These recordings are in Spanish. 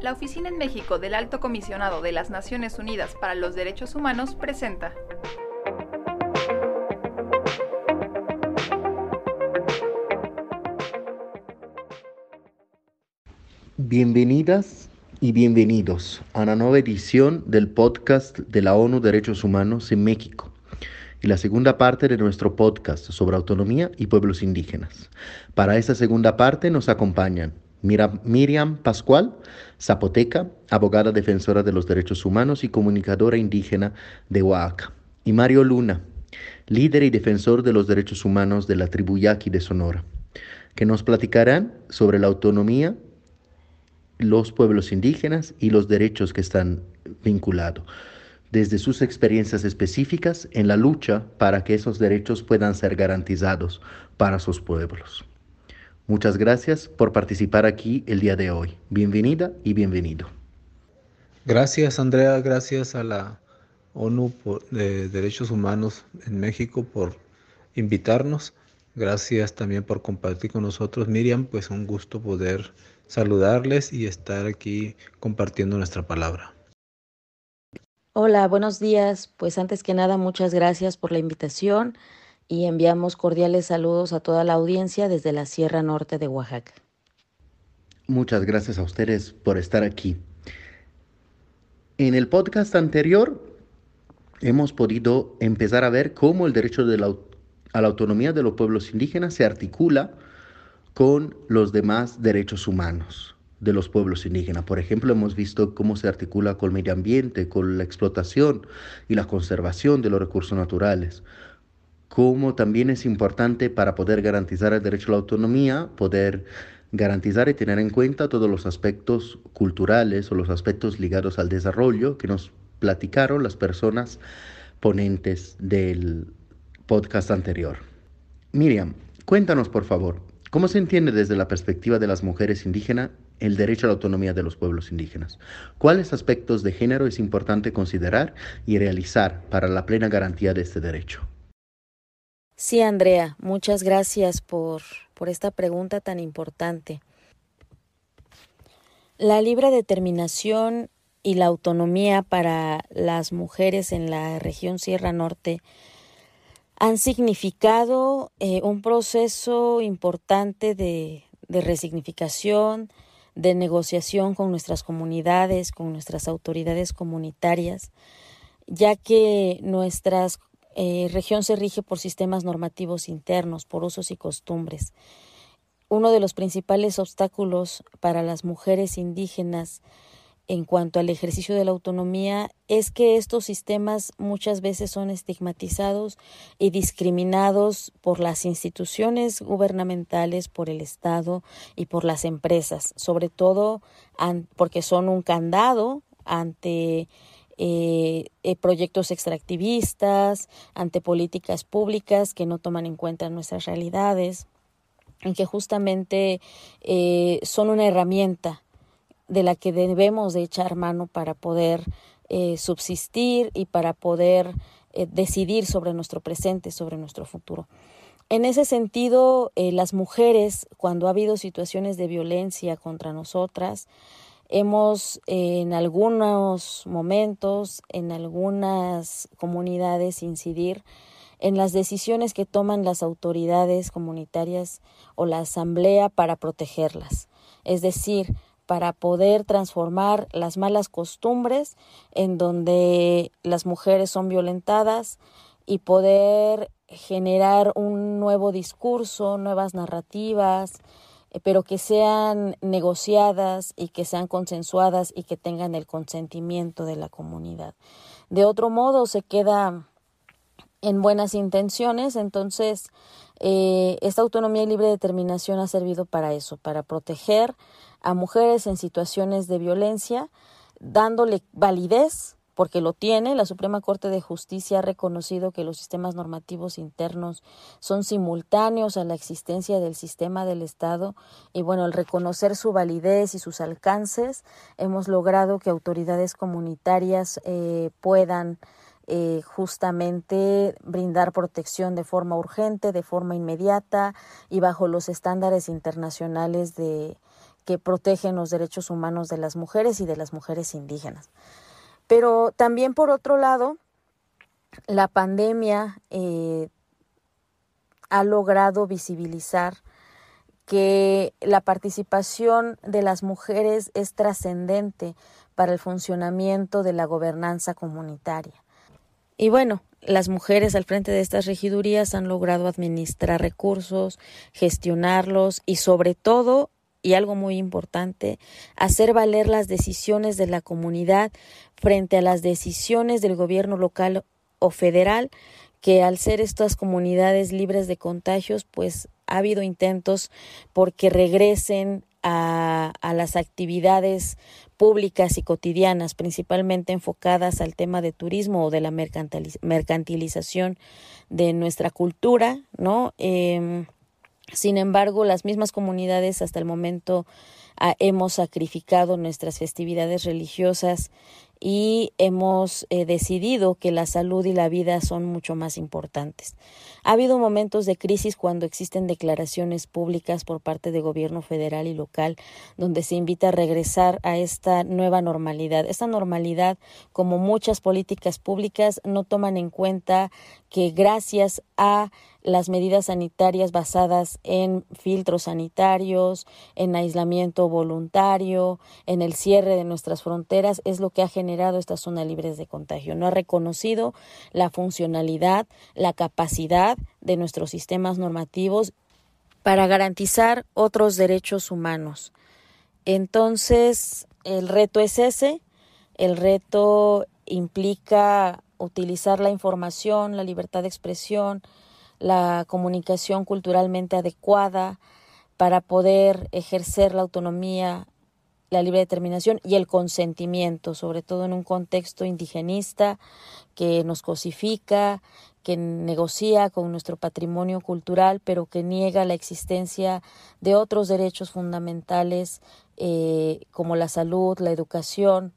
La Oficina en México del Alto Comisionado de las Naciones Unidas para los Derechos Humanos presenta. Bienvenidas y bienvenidos a una nueva edición del podcast de la ONU Derechos Humanos en México y la segunda parte de nuestro podcast sobre autonomía y pueblos indígenas. Para esta segunda parte nos acompañan Miriam Pascual, zapoteca, abogada defensora de los derechos humanos y comunicadora indígena de Oaxaca, y Mario Luna, líder y defensor de los derechos humanos de la tribu Yaqui de Sonora, que nos platicarán sobre la autonomía los pueblos indígenas y los derechos que están vinculados, desde sus experiencias específicas en la lucha para que esos derechos puedan ser garantizados para sus pueblos. Muchas gracias por participar aquí el día de hoy. Bienvenida y bienvenido. Gracias Andrea, gracias a la ONU de Derechos Humanos en México por invitarnos. Gracias también por compartir con nosotros. Miriam, pues un gusto poder saludarles y estar aquí compartiendo nuestra palabra. Hola, buenos días. Pues antes que nada, muchas gracias por la invitación y enviamos cordiales saludos a toda la audiencia desde la Sierra Norte de Oaxaca. Muchas gracias a ustedes por estar aquí. En el podcast anterior hemos podido empezar a ver cómo el derecho a la autonomía de los pueblos indígenas se articula con los demás derechos humanos de los pueblos indígenas. Por ejemplo, hemos visto cómo se articula con el medio ambiente, con la explotación y la conservación de los recursos naturales, cómo también es importante para poder garantizar el derecho a la autonomía, poder garantizar y tener en cuenta todos los aspectos culturales o los aspectos ligados al desarrollo que nos platicaron las personas ponentes del podcast anterior. Miriam, cuéntanos por favor, ¿Cómo se entiende desde la perspectiva de las mujeres indígenas el derecho a la autonomía de los pueblos indígenas? ¿Cuáles aspectos de género es importante considerar y realizar para la plena garantía de este derecho? Sí, Andrea, muchas gracias por, por esta pregunta tan importante. La libre determinación y la autonomía para las mujeres en la región Sierra Norte han significado eh, un proceso importante de, de resignificación, de negociación con nuestras comunidades, con nuestras autoridades comunitarias, ya que nuestra eh, región se rige por sistemas normativos internos, por usos y costumbres. Uno de los principales obstáculos para las mujeres indígenas en cuanto al ejercicio de la autonomía es que estos sistemas muchas veces son estigmatizados y discriminados por las instituciones gubernamentales, por el Estado y por las empresas, sobre todo porque son un candado ante eh, eh, proyectos extractivistas, ante políticas públicas que no toman en cuenta nuestras realidades, en que justamente eh, son una herramienta de la que debemos de echar mano para poder eh, subsistir y para poder eh, decidir sobre nuestro presente, sobre nuestro futuro. En ese sentido, eh, las mujeres, cuando ha habido situaciones de violencia contra nosotras, hemos en algunos momentos, en algunas comunidades, incidir en las decisiones que toman las autoridades comunitarias o la asamblea para protegerlas. Es decir, para poder transformar las malas costumbres en donde las mujeres son violentadas y poder generar un nuevo discurso, nuevas narrativas, eh, pero que sean negociadas y que sean consensuadas y que tengan el consentimiento de la comunidad. De otro modo, se queda en buenas intenciones, entonces eh, esta autonomía y libre determinación ha servido para eso, para proteger a mujeres en situaciones de violencia, dándole validez, porque lo tiene, la Suprema Corte de Justicia ha reconocido que los sistemas normativos internos son simultáneos a la existencia del sistema del Estado. Y bueno, al reconocer su validez y sus alcances, hemos logrado que autoridades comunitarias eh, puedan eh, justamente brindar protección de forma urgente, de forma inmediata y bajo los estándares internacionales de, que protegen los derechos humanos de las mujeres y de las mujeres indígenas. Pero también por otro lado, la pandemia eh, ha logrado visibilizar que la participación de las mujeres es trascendente para el funcionamiento de la gobernanza comunitaria. Y bueno, las mujeres al frente de estas regidurías han logrado administrar recursos, gestionarlos y sobre todo, y algo muy importante, hacer valer las decisiones de la comunidad frente a las decisiones del gobierno local o federal, que al ser estas comunidades libres de contagios, pues ha habido intentos porque regresen a, las actividades públicas y cotidianas, principalmente enfocadas al tema de turismo o de la mercantilización de nuestra cultura, ¿no? Eh, sin embargo, las mismas comunidades hasta el momento ah, hemos sacrificado nuestras festividades religiosas y hemos eh, decidido que la salud y la vida son mucho más importantes. Ha habido momentos de crisis cuando existen declaraciones públicas por parte de gobierno federal y local donde se invita a regresar a esta nueva normalidad. Esta normalidad, como muchas políticas públicas, no toman en cuenta que gracias a las medidas sanitarias basadas en filtros sanitarios, en aislamiento voluntario, en el cierre de nuestras fronteras, es lo que ha generado estas zonas libres de contagio. No ha reconocido la funcionalidad, la capacidad de nuestros sistemas normativos para garantizar otros derechos humanos. Entonces, el reto es ese, el reto implica utilizar la información, la libertad de expresión, la comunicación culturalmente adecuada para poder ejercer la autonomía, la libre determinación y el consentimiento, sobre todo en un contexto indigenista que nos cosifica, que negocia con nuestro patrimonio cultural, pero que niega la existencia de otros derechos fundamentales eh, como la salud, la educación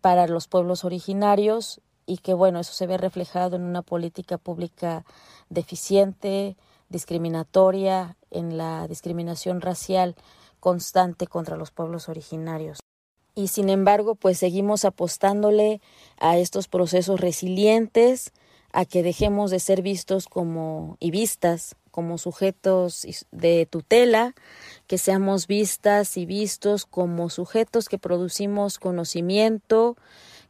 para los pueblos originarios y que bueno, eso se ve reflejado en una política pública deficiente, discriminatoria, en la discriminación racial constante contra los pueblos originarios. Y sin embargo, pues seguimos apostándole a estos procesos resilientes, a que dejemos de ser vistos como y vistas como sujetos de tutela, que seamos vistas y vistos como sujetos que producimos conocimiento,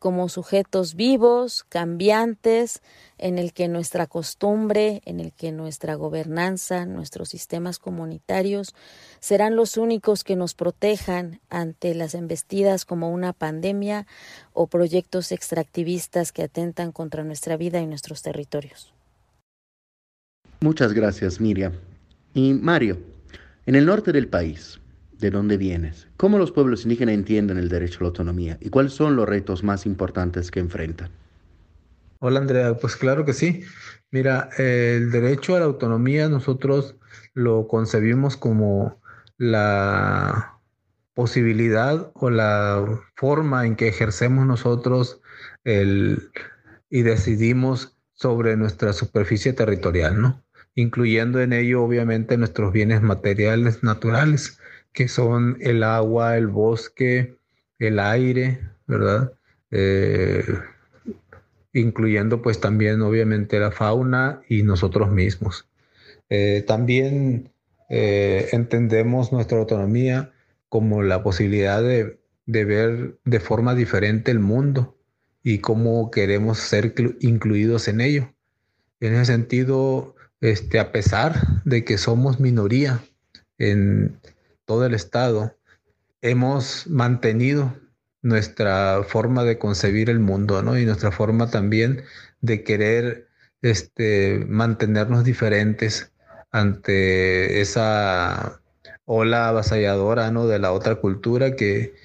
como sujetos vivos, cambiantes, en el que nuestra costumbre, en el que nuestra gobernanza, nuestros sistemas comunitarios serán los únicos que nos protejan ante las embestidas como una pandemia o proyectos extractivistas que atentan contra nuestra vida y nuestros territorios. Muchas gracias, Miriam. Y Mario, en el norte del país, de dónde vienes, cómo los pueblos indígenas entienden el derecho a la autonomía y cuáles son los retos más importantes que enfrentan. Hola Andrea, pues claro que sí. Mira, el derecho a la autonomía nosotros lo concebimos como la posibilidad o la forma en que ejercemos nosotros el, y decidimos sobre nuestra superficie territorial, ¿no? Incluyendo en ello obviamente nuestros bienes materiales naturales que son el agua, el bosque, el aire, ¿verdad? Eh, incluyendo pues también obviamente la fauna y nosotros mismos. Eh, también eh, entendemos nuestra autonomía como la posibilidad de, de, ver de forma diferente el mundo y cómo queremos ser incluidos en ello. En ese sentido, este, a pesar de que somos minoría en, todo el Estado, hemos mantenido nuestra forma de concebir el mundo, ¿no? Y nuestra forma también de querer este, mantenernos diferentes ante esa ola avasalladora, ¿no? De la otra cultura que,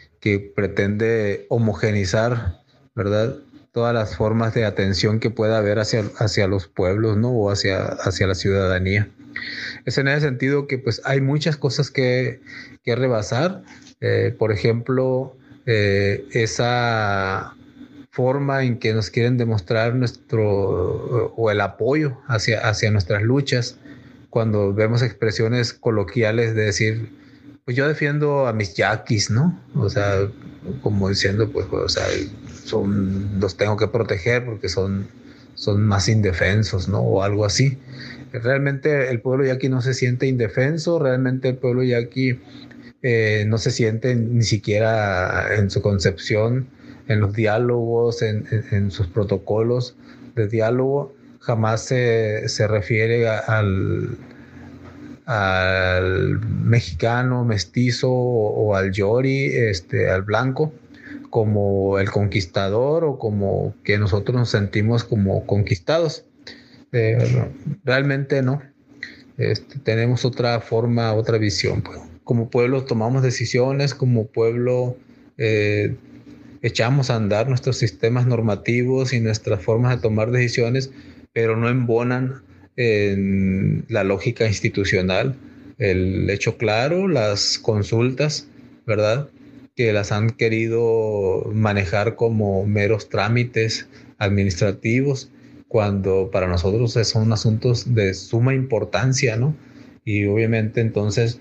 pretende homogenizar, ¿verdad? Todas las formas de atención que pueda haber hacia, hacia los pueblos, ¿no? O hacia, hacia la ciudadanía. Es en ese sentido que pues hay muchas cosas que, rebasar. Eh, por ejemplo, eh, esa forma en que nos quieren demostrar nuestro o el apoyo hacia, hacia nuestras luchas cuando vemos expresiones coloquiales de decir, pues yo defiendo a mis yaquis, ¿no? O sea, como diciendo, pues, o sea, son, los tengo que proteger porque son, son más indefensos, ¿no? O algo así. Realmente el pueblo yaqui no se siente indefenso, realmente el pueblo yaqui eh, no se siente ni siquiera en su concepción en los diálogos, en, sus protocolos de diálogo, jamás se, refiere al, al mexicano mestizo o, al yori, este, al blanco, como el conquistador o como que nosotros nos sentimos como conquistados. Eh, realmente no. Este, tenemos otra forma, otra visión. Pues. Como pueblo tomamos decisiones, como pueblo eh, echamos a andar nuestros sistemas normativos y nuestras formas de tomar decisiones, pero no embonan en la lógica institucional. El hecho claro, las consultas, ¿verdad? Que las han querido manejar como meros trámites administrativos, cuando para nosotros son asuntos de suma importancia, ¿no? Y obviamente entonces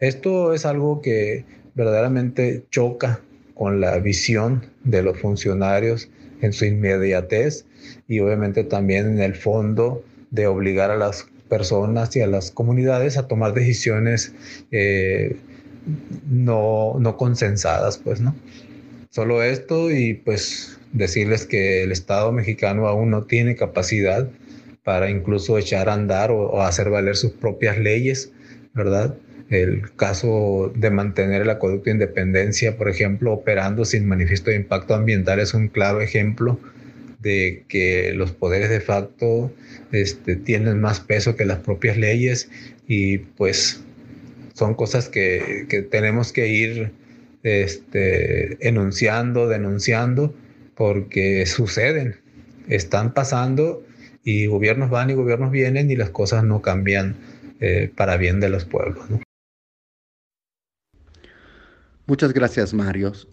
esto es algo que verdaderamente choca con la visión de los funcionarios en su inmediatez y obviamente también en el fondo de obligar a las personas y a las comunidades a tomar decisiones eh, no, no consensadas, pues, ¿no? Solo esto y pues decirles que el Estado mexicano aún no tiene capacidad para incluso echar a andar o hacer valer sus propias leyes, ¿verdad? El caso de mantener el acueducto de Independencia, por ejemplo, operando sin manifiesto de impacto ambiental es un claro ejemplo de que los poderes de facto este, tienen más peso que las propias leyes y pues son cosas que, que tenemos que ir este, enunciando, denunciando, porque suceden, están pasando y gobiernos van y gobiernos vienen y las cosas no cambian eh, para bien de los pueblos. Muchas gracias, Marios,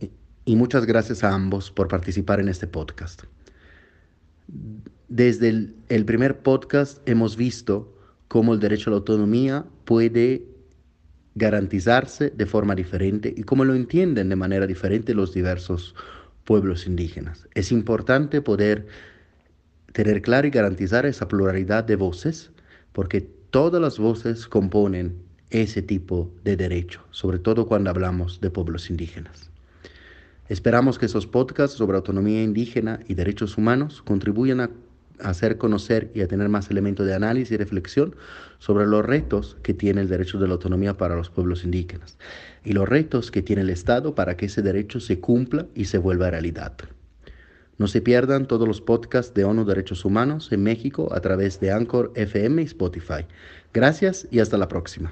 y muchas gracias a ambos por participar en este podcast. Desde el, primer podcast hemos visto cómo el derecho a la autonomía puede garantizarse de forma diferente y cómo lo entienden de manera diferente los diversos pueblos indígenas. Es importante poder tener claro y garantizar esa pluralidad de voces, porque todas las voces componen ese tipo de derecho, sobre todo cuando hablamos de pueblos indígenas. Esperamos que esos podcasts sobre autonomía indígena y derechos humanos contribuyan a hacer conocer y a tener más elementos de análisis y reflexión sobre los retos que tiene el derecho de la autonomía para los pueblos indígenas y los retos que tiene el Estado para que ese derecho se cumpla y se vuelva realidad. No se pierdan todos los podcasts de ONU Derechos Humanos en México a través de Anchor FM y Spotify. Gracias y hasta la próxima.